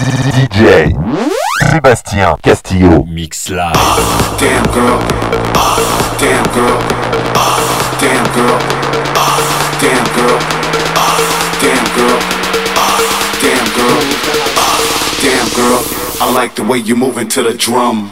DJ Sébastien Castillo. Mix Live Damn girl. Damn girl. Damn girl. Damn girl. Damn girl. Damn girl. Damn girl. I like the way you move into the drum.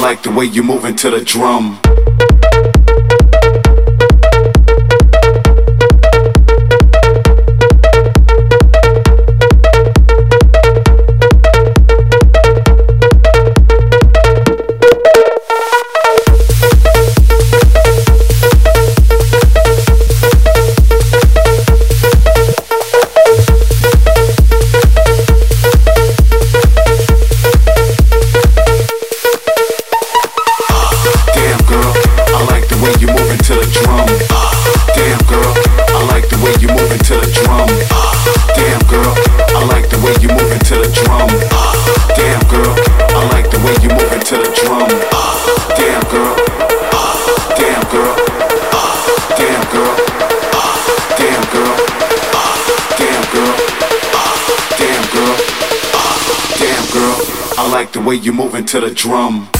like the way you moving to the drum. way you moving to the drum.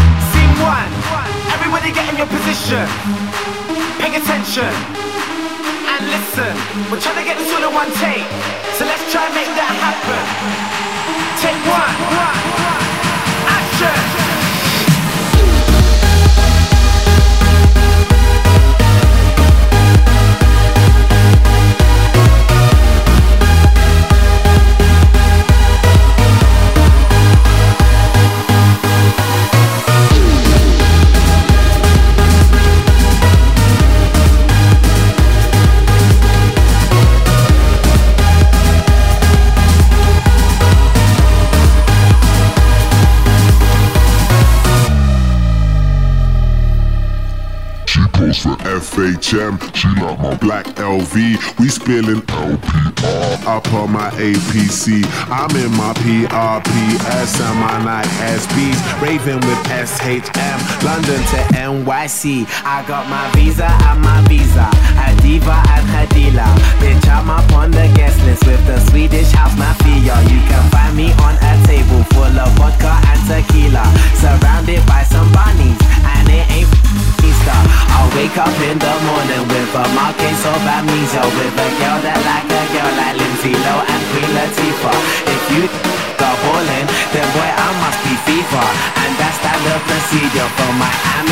One, everybody get in your position. Pay attention and listen. We're trying to get this all in one take. So let's try and make that happen. Take one, action. FHM, she like my black LV. We spilling LPR up on my APC. I'm in my PRPS and my Nike SBs, raving with SHM. London to NYC. I got my visa and my visa. A diva and dealer. Bitch, I'm up on the guest list with the Swedish house mafia.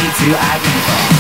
To Ibiza.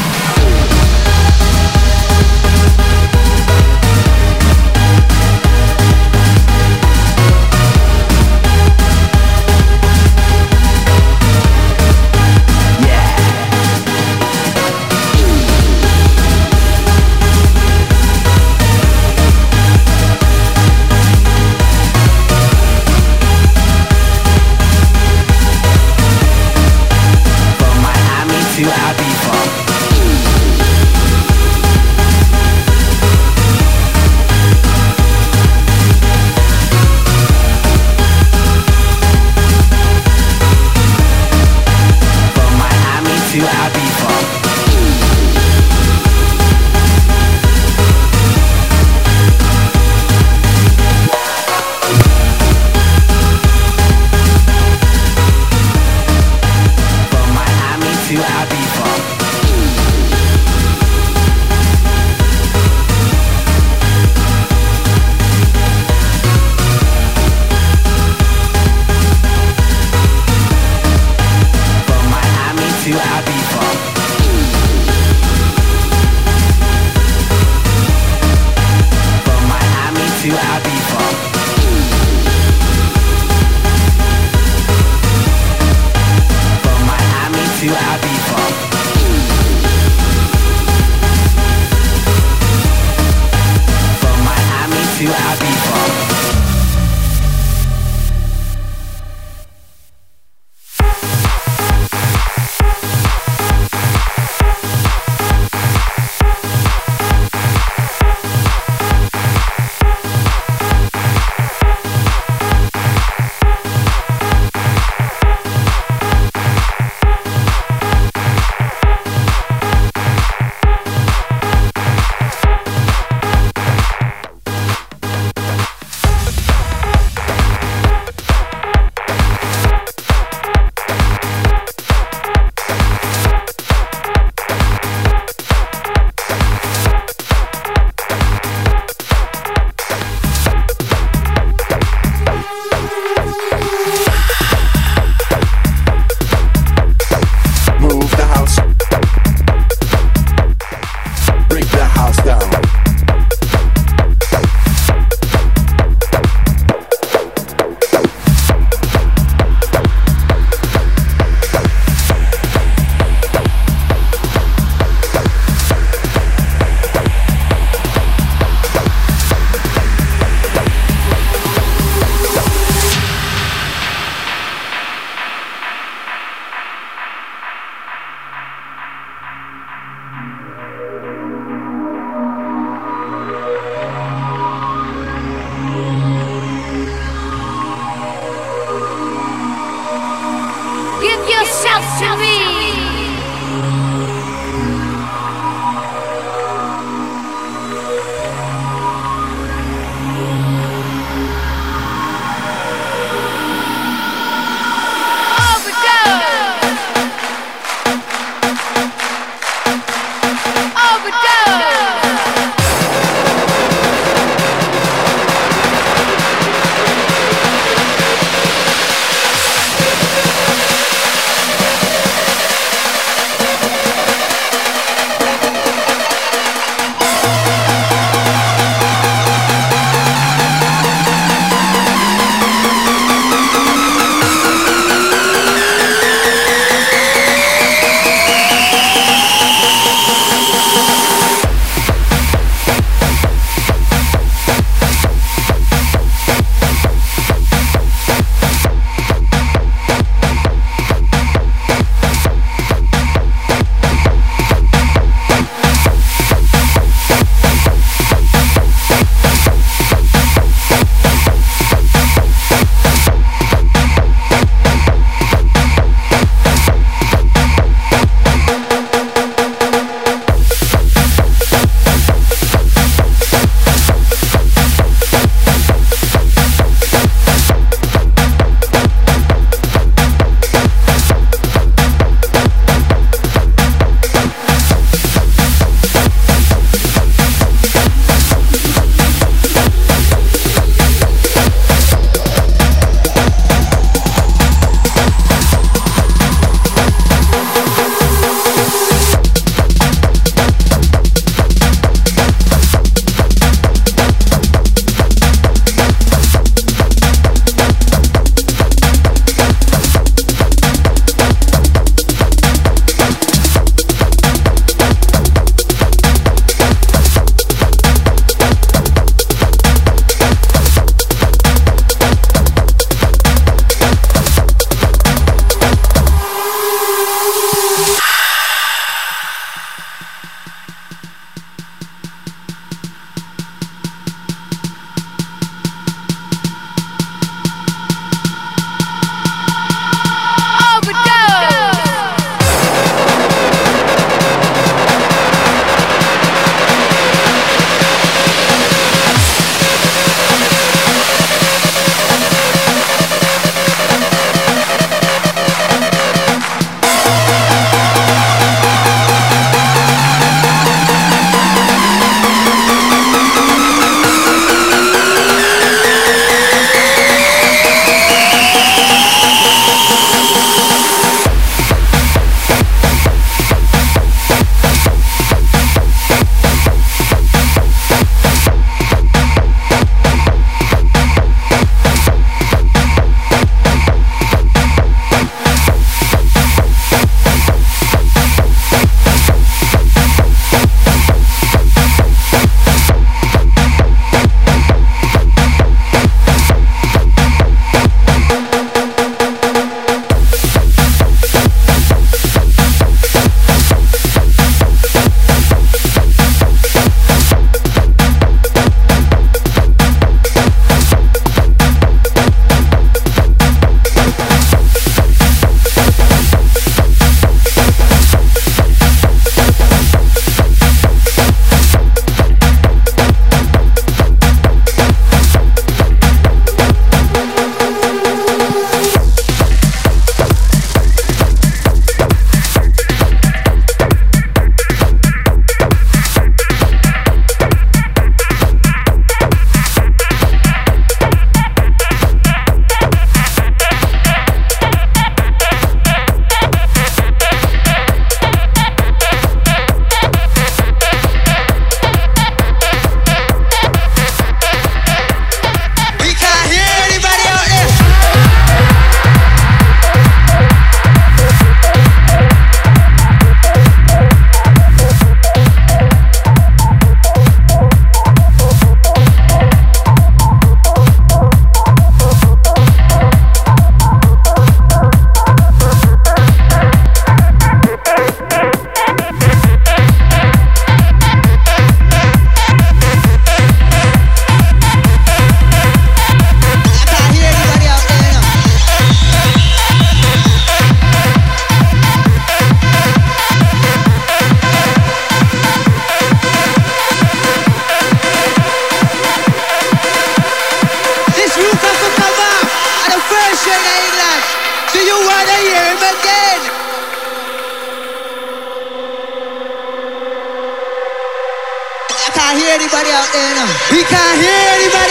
We can't hear anybody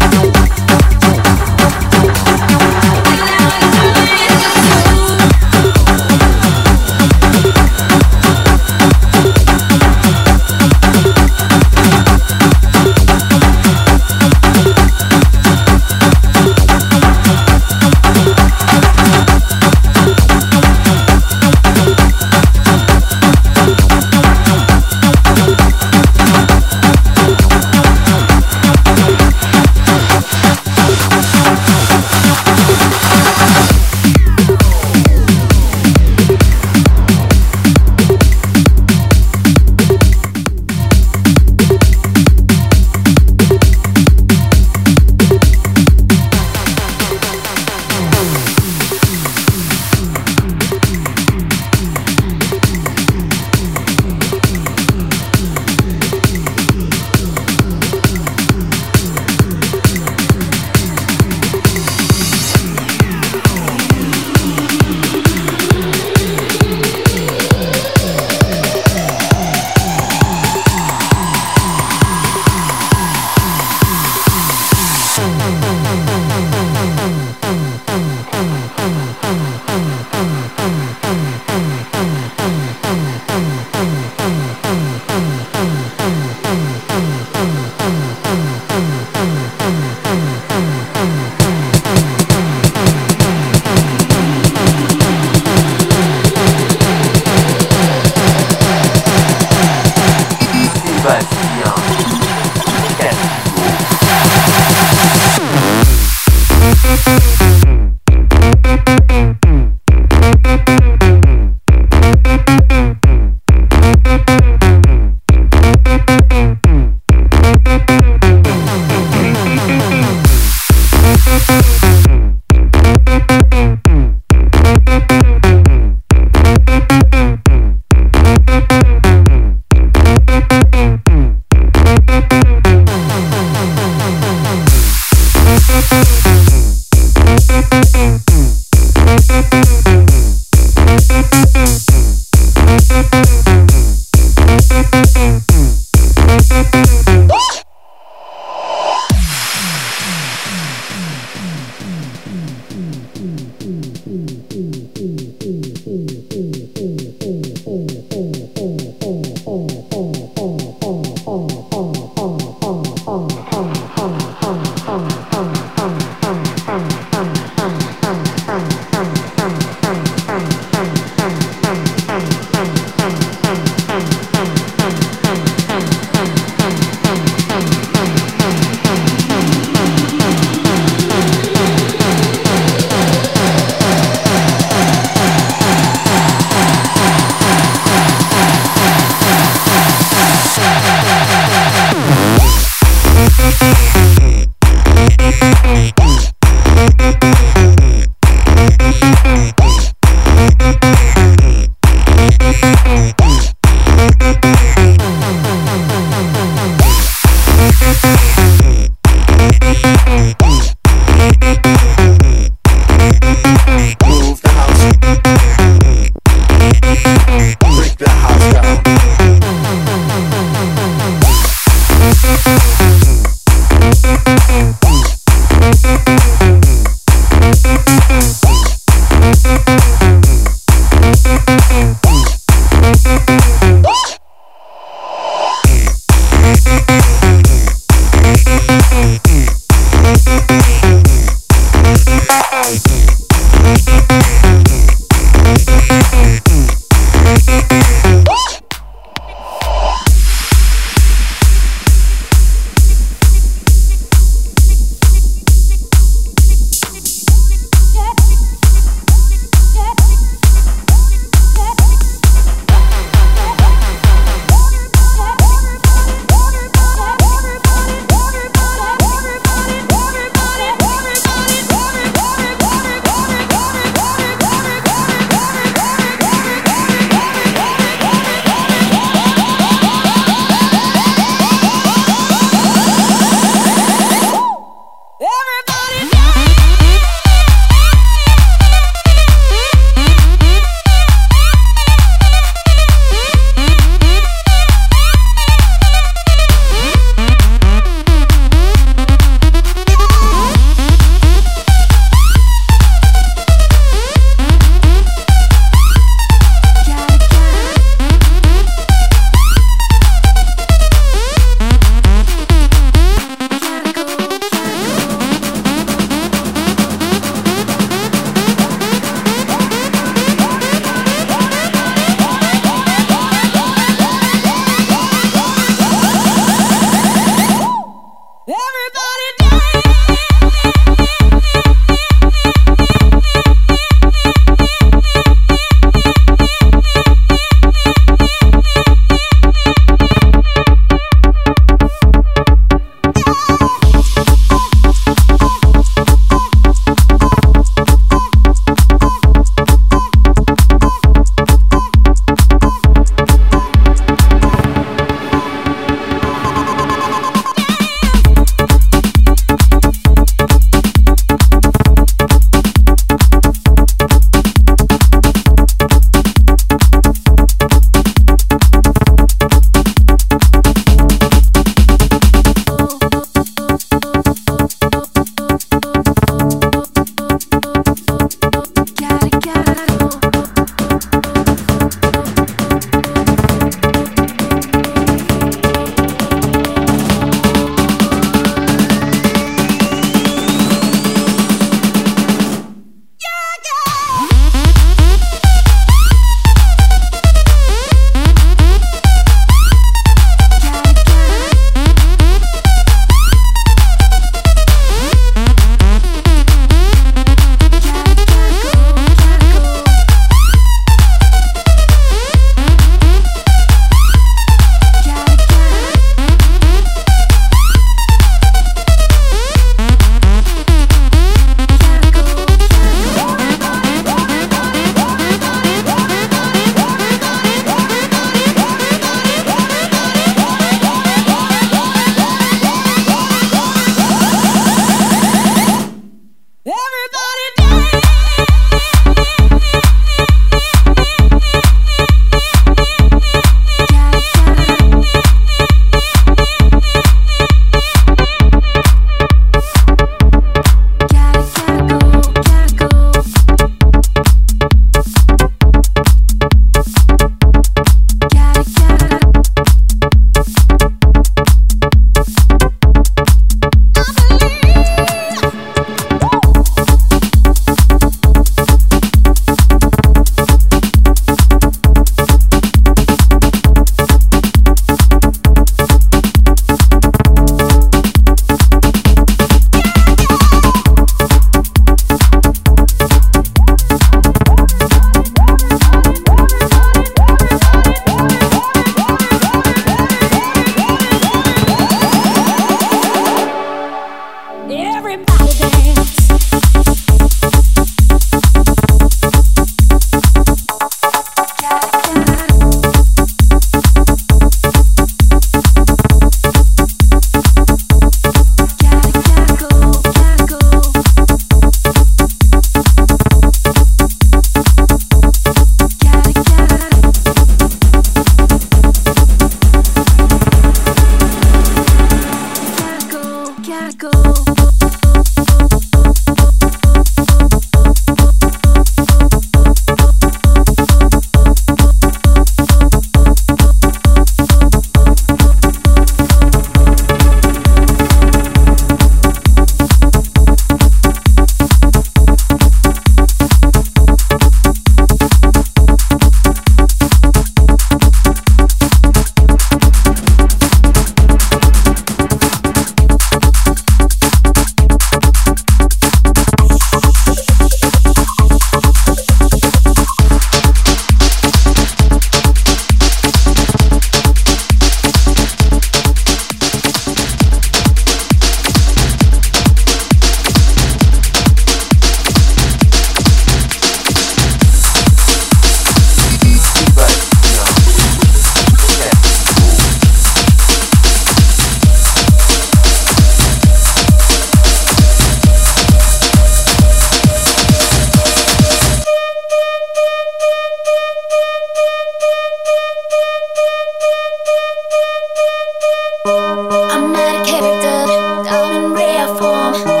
for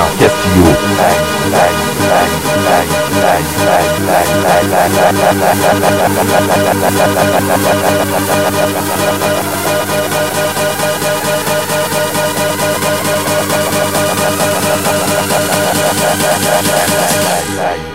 go, go, go. Go,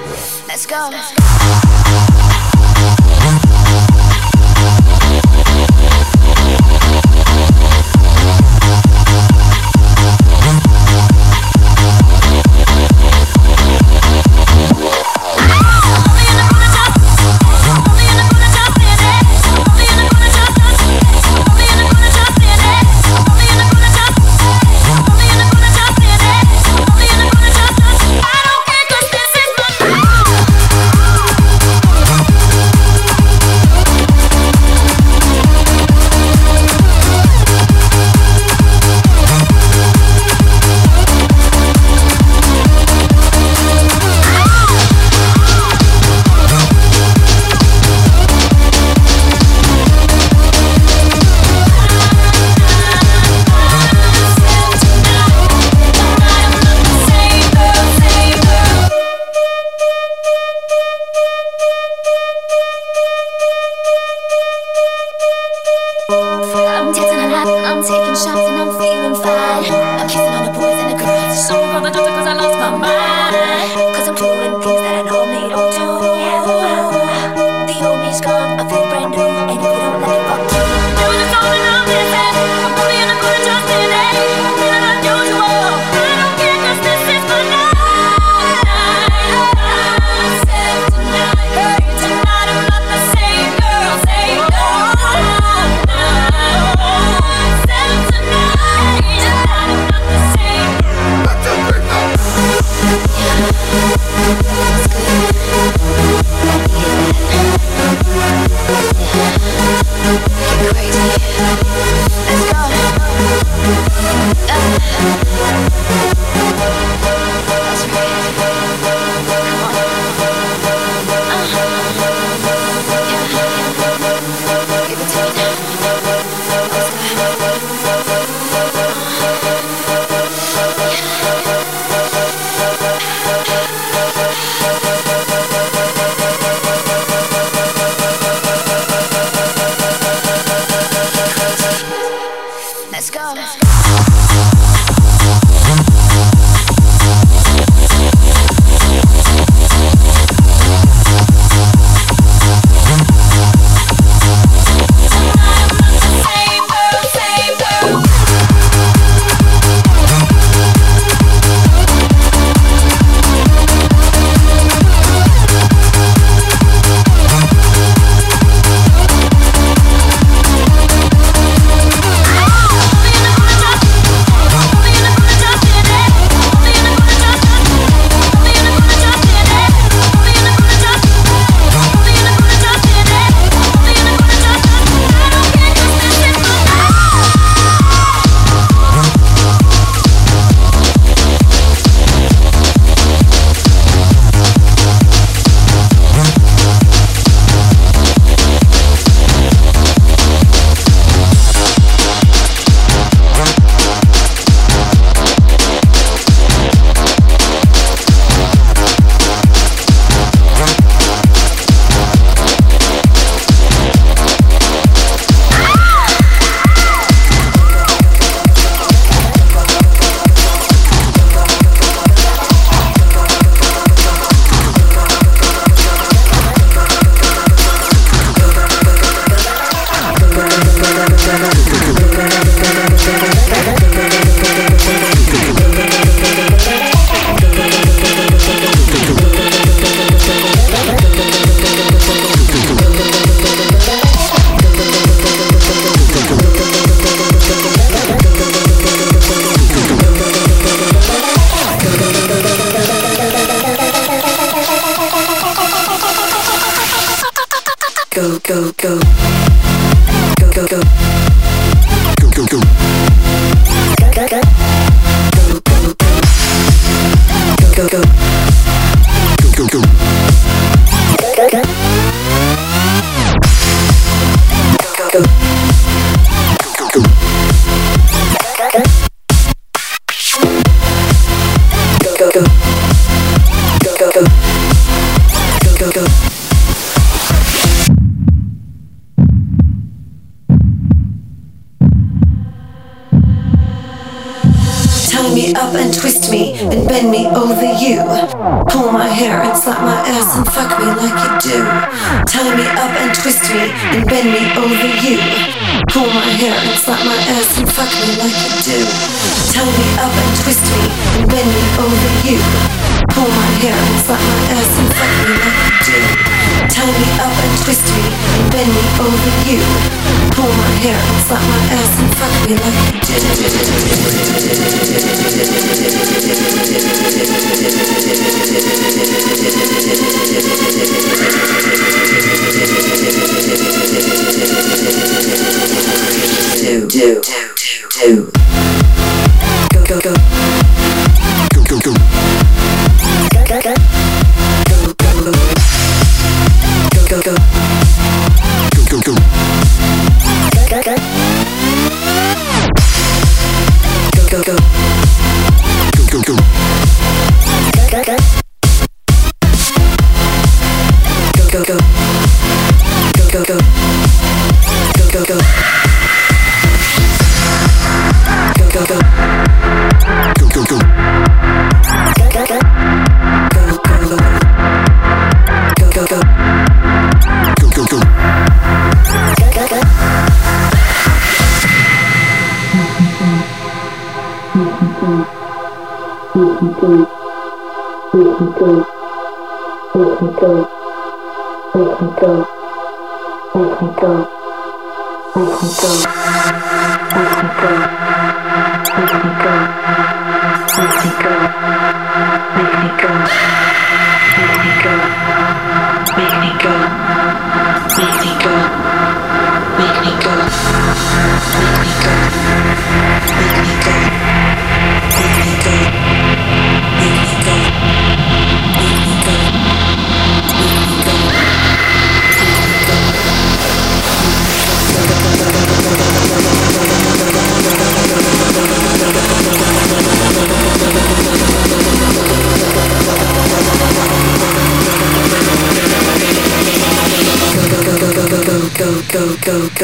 Chicago.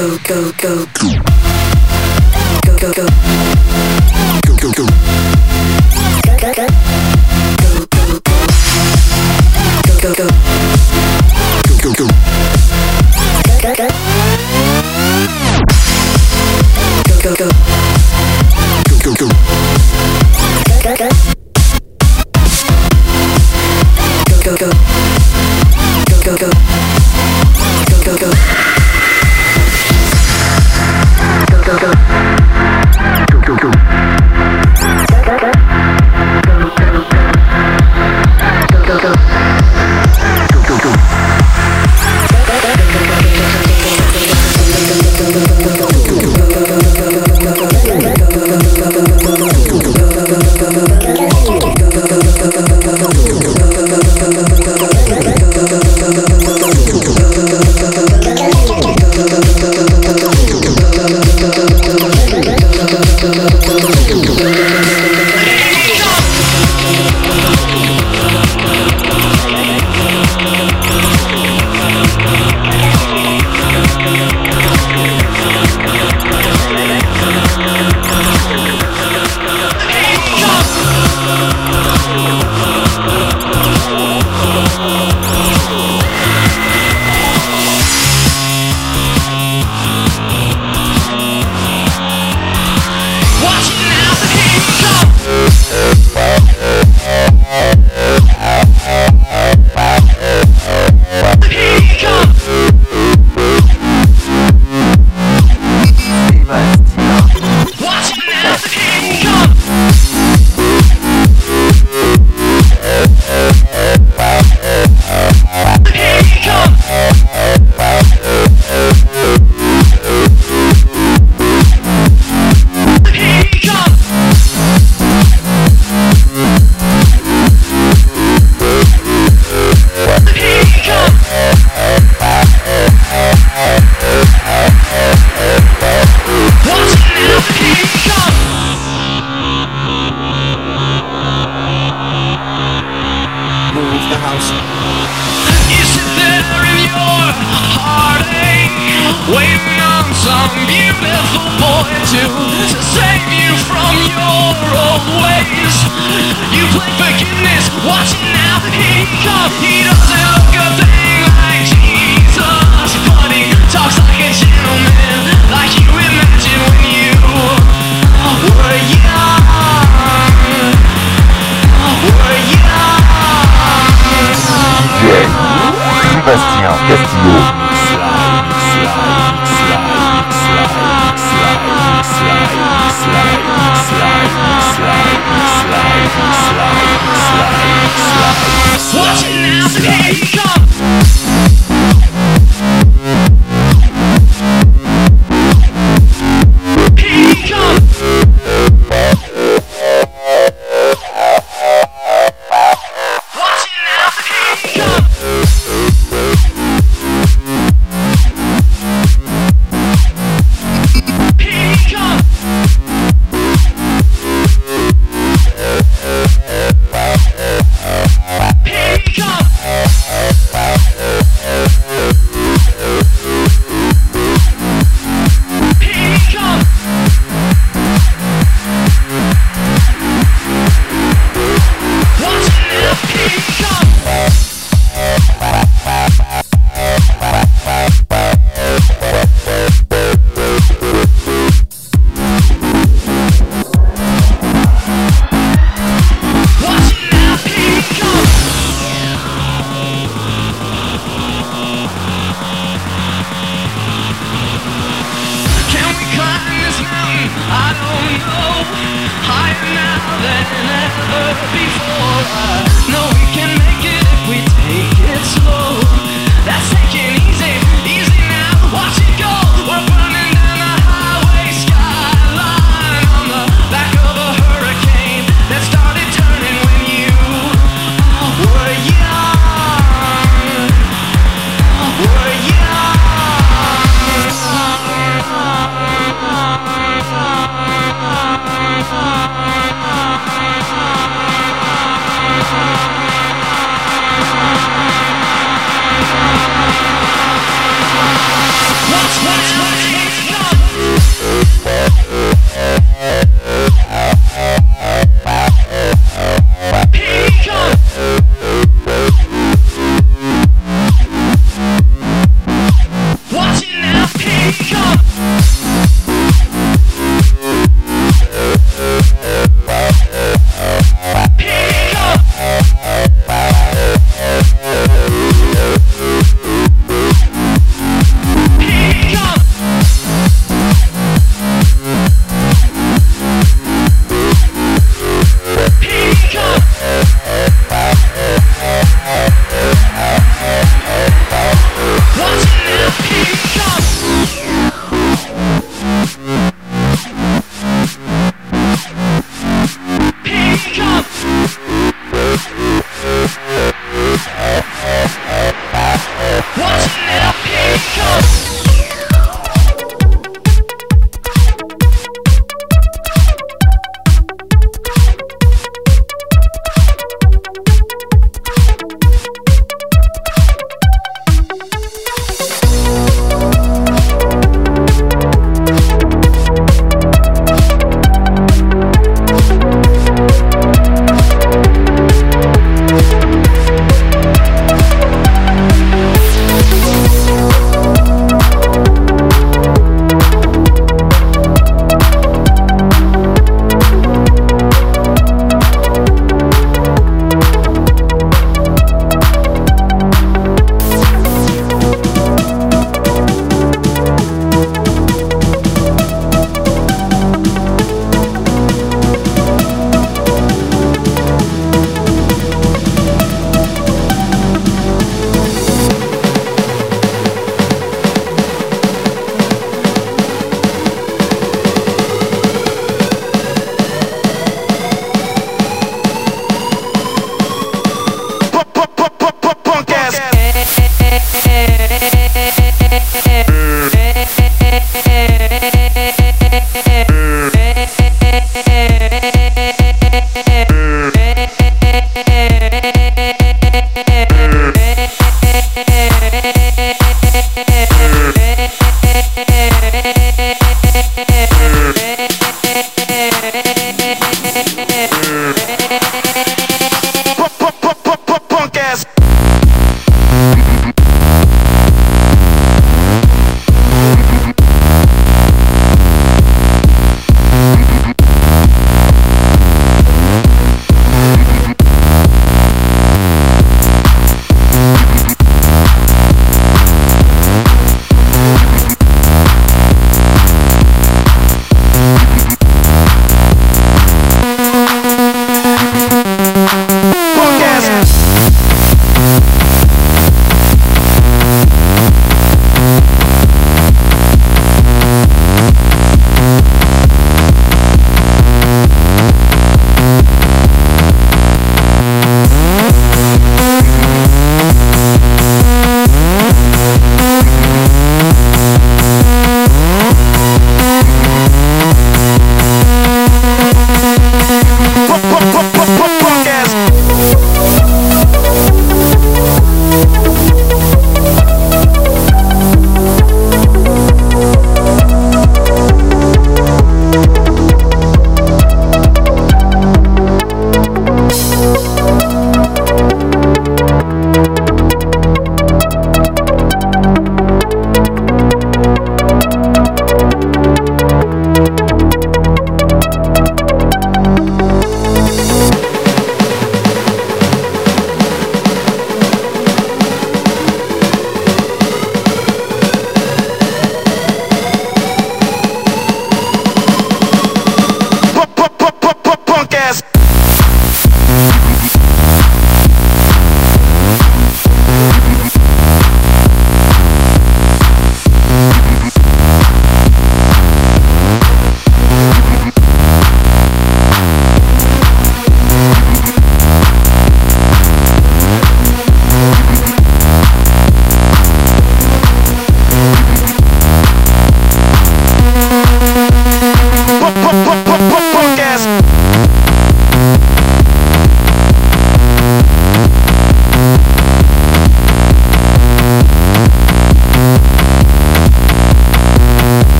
Go, go, go,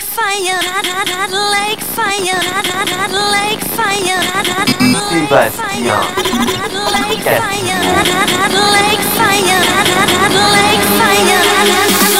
Lake fire, hot, fire, hot, fire, hot, fire, fire, fire, fire.